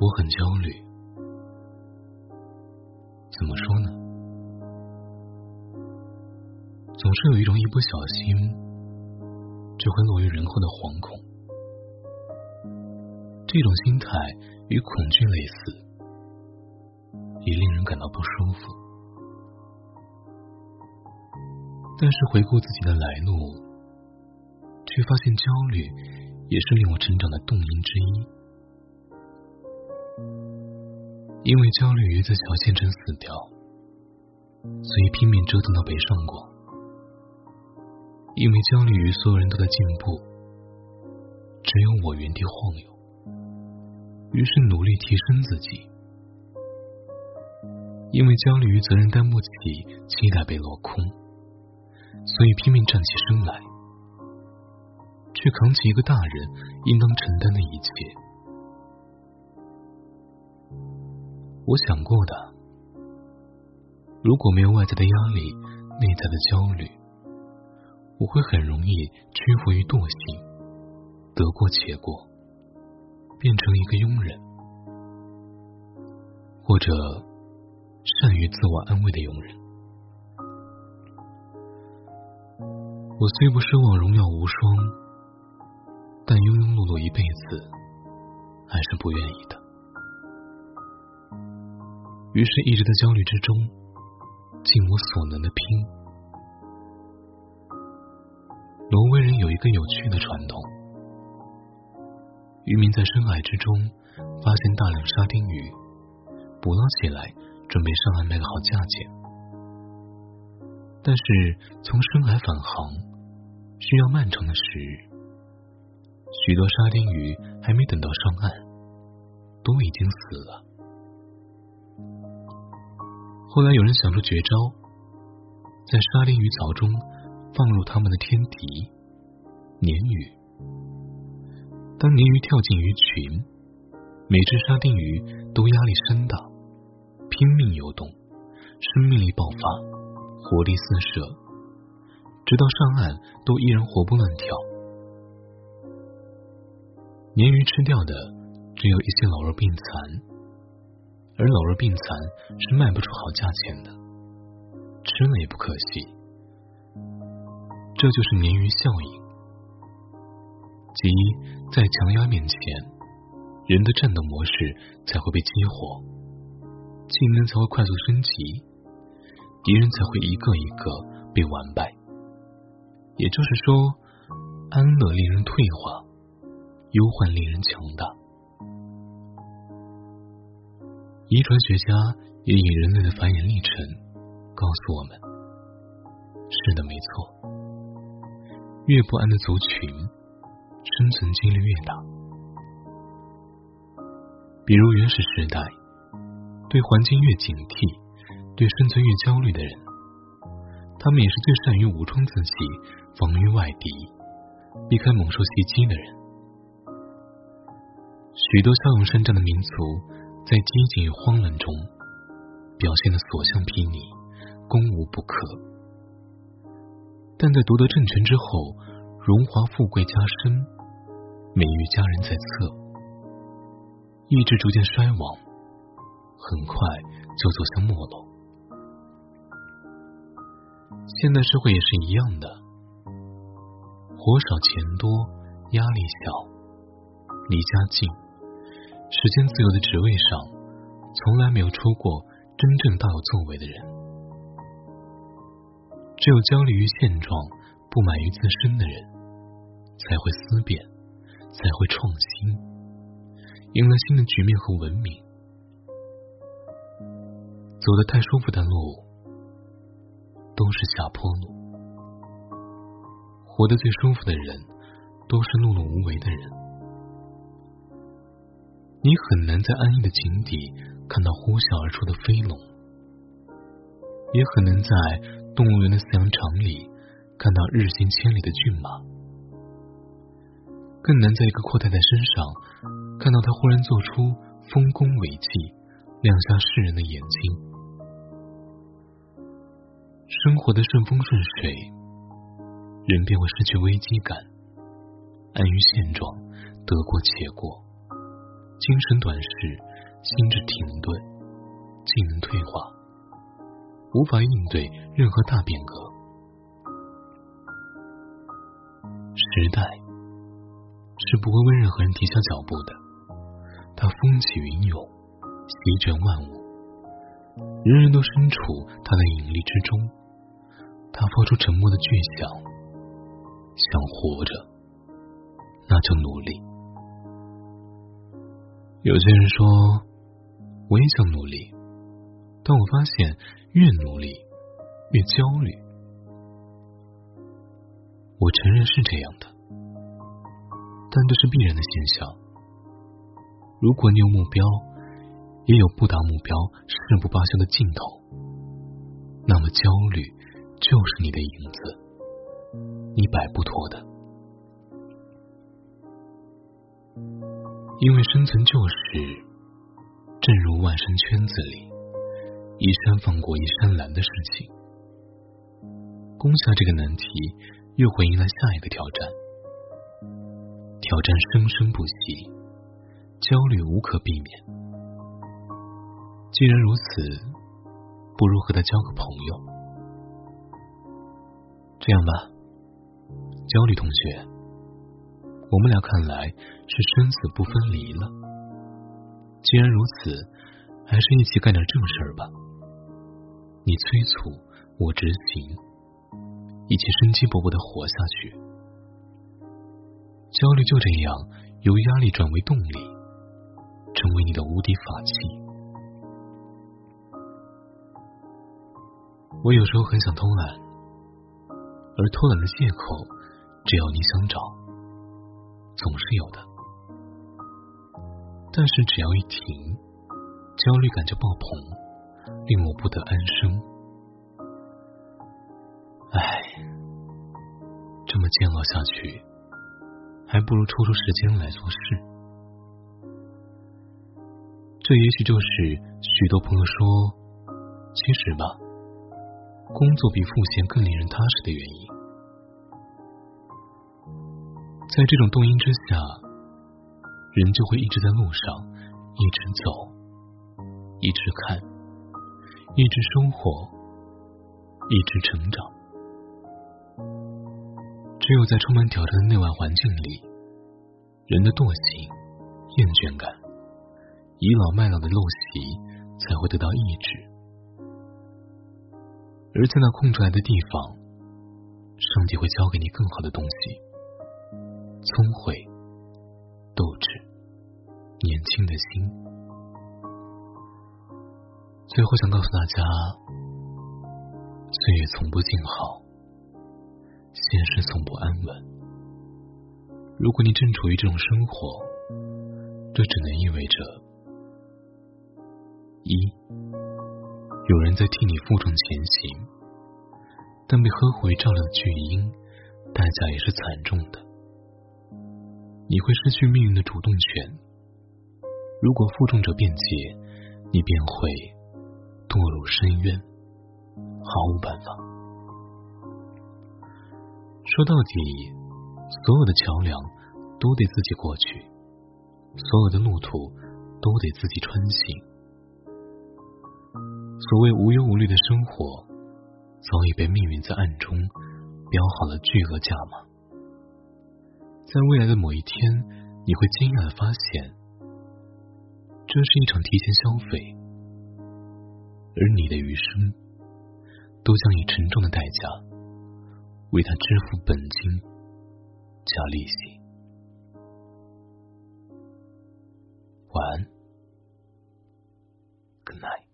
我很焦虑，怎么说呢？总是有一种一不小心就会落于人后的惶恐，这种心态与恐惧类似，也令人感到不舒服。但是回顾自己的来路，却发现焦虑也是令我成长的动因之一。因为焦虑于在小县城死掉，所以拼命折腾到北上广。因为焦虑于所有人都在进步，只有我原地晃悠，于是努力提升自己。因为焦虑于责任担不起，期待被落空。所以拼命站起身来，去扛起一个大人应当承担的一切。我想过的，如果没有外在的压力，内在的焦虑，我会很容易屈服于惰性，得过且过，变成一个庸人，或者善于自我安慰的庸人。我虽不奢望荣耀无双，但庸庸碌碌一辈子还是不愿意的。于是，一直在焦虑之中，尽我所能的拼。挪威人有一个有趣的传统：渔民在深海之中发现大量沙丁鱼，捕捞起来，准备上岸卖个好价钱。但是，从深海返航。需要漫长的时日，许多沙丁鱼还没等到上岸，都已经死了。后来有人想出绝招，在沙丁鱼槽中放入他们的天敌——鲶鱼。当鲶鱼跳进鱼群，每只沙丁鱼都压力山大，拼命游动，生命力爆发，活力四射。直到上岸，都依然活蹦乱跳。鲶鱼吃掉的只有一些老弱病残，而老弱病残是卖不出好价钱的，吃了也不可惜。这就是鲶鱼效应，即在强压面前，人的战斗模式才会被激活，技能才会快速升级，敌人才会一个一个被完败。也就是说，安乐令人退化，忧患令人强大。遗传学家也以人类的繁衍历程告诉我们：是的，没错，越不安的族群，生存几率越大。比如原始时代，对环境越警惕，对生存越焦虑的人。他们也是最善于武装自己、防御外敌、避开猛兽袭击的人。许多骁勇善战的民族，在激进与慌乱中表现的所向披靡、攻无不克，但在夺得政权之后，荣华富贵加深，美誉佳人在侧，意志逐渐衰亡，很快就走向没落。现代社会也是一样的，活少钱多，压力小，离家近，时间自由的职位上，从来没有出过真正大有作为的人。只有焦虑于现状、不满于自身的人，才会思辨，才会创新，迎来新的局面和文明。走的太舒服的路。都是下坡路，活得最舒服的人，都是碌碌无为的人。你很难在安逸的井底看到呼啸而出的飞龙，也很难在动物园的饲养场里看到日行千里的骏马，更难在一个阔太太身上看到她忽然做出丰功伟绩，亮瞎世人的眼睛。生活的顺风顺水，人便会失去危机感，安于现状，得过且过，精神短视，心智停顿，技能退化，无法应对任何大变革。时代是不会为任何人停下脚步的，它风起云涌，席卷万物，人人都身处它的引力之中，它发出沉默的巨响，想活着，那就努力。有些人说，我也想努力，但我发现越努力越焦虑。我承认是这样的，但这是必然的现象。如果你有目标，也有不达目标誓不罢休的劲头，那么焦虑就是你的影子，你摆不脱的。因为生存就是，正如万生圈子里，一山放过一山拦的事情。攻下这个难题，又会迎来下一个挑战。挑战生生不息，焦虑无可避免。既然如此，不如和他交个朋友。这样吧，焦虑同学。我们俩看来是生死不分离了。既然如此，还是一起干点正事儿吧。你催促，我执行，一起生机勃勃的活下去。焦虑就这样由压力转为动力，成为你的无敌法器。我有时候很想偷懒，而偷懒的借口，只要你想找。总是有的，但是只要一停，焦虑感就爆棚，令我不得安生。唉，这么煎熬下去，还不如抽出时间来做事。这也许就是许多朋友说，其实吧，工作比赋闲更令人踏实的原因。在这种动因之下，人就会一直在路上，一直走，一直看，一直收获，一直成长。只有在充满挑战的内外环境里，人的惰性、厌倦感、倚老卖老的陋习才会得到抑制。而在那空出来的地方，上帝会教给你更好的东西。聪慧、斗志、年轻的心。最后想告诉大家：岁月从不静好，现实从不安稳。如果你正处于这种生活，这只能意味着：一，有人在替你负重前行，但被呵护照料的巨婴，代价也是惨重的。你会失去命运的主动权。如果负重者辩解，你便会堕入深渊，毫无办法。说到底，所有的桥梁都得自己过去，所有的路途都得自己穿行。所谓无忧无虑的生活，早已被命运在暗中标好了巨额价码。在未来的某一天，你会惊讶的发现，这是一场提前消费，而你的余生都将以沉重的代价为他支付本金加利息。晚安，Good night。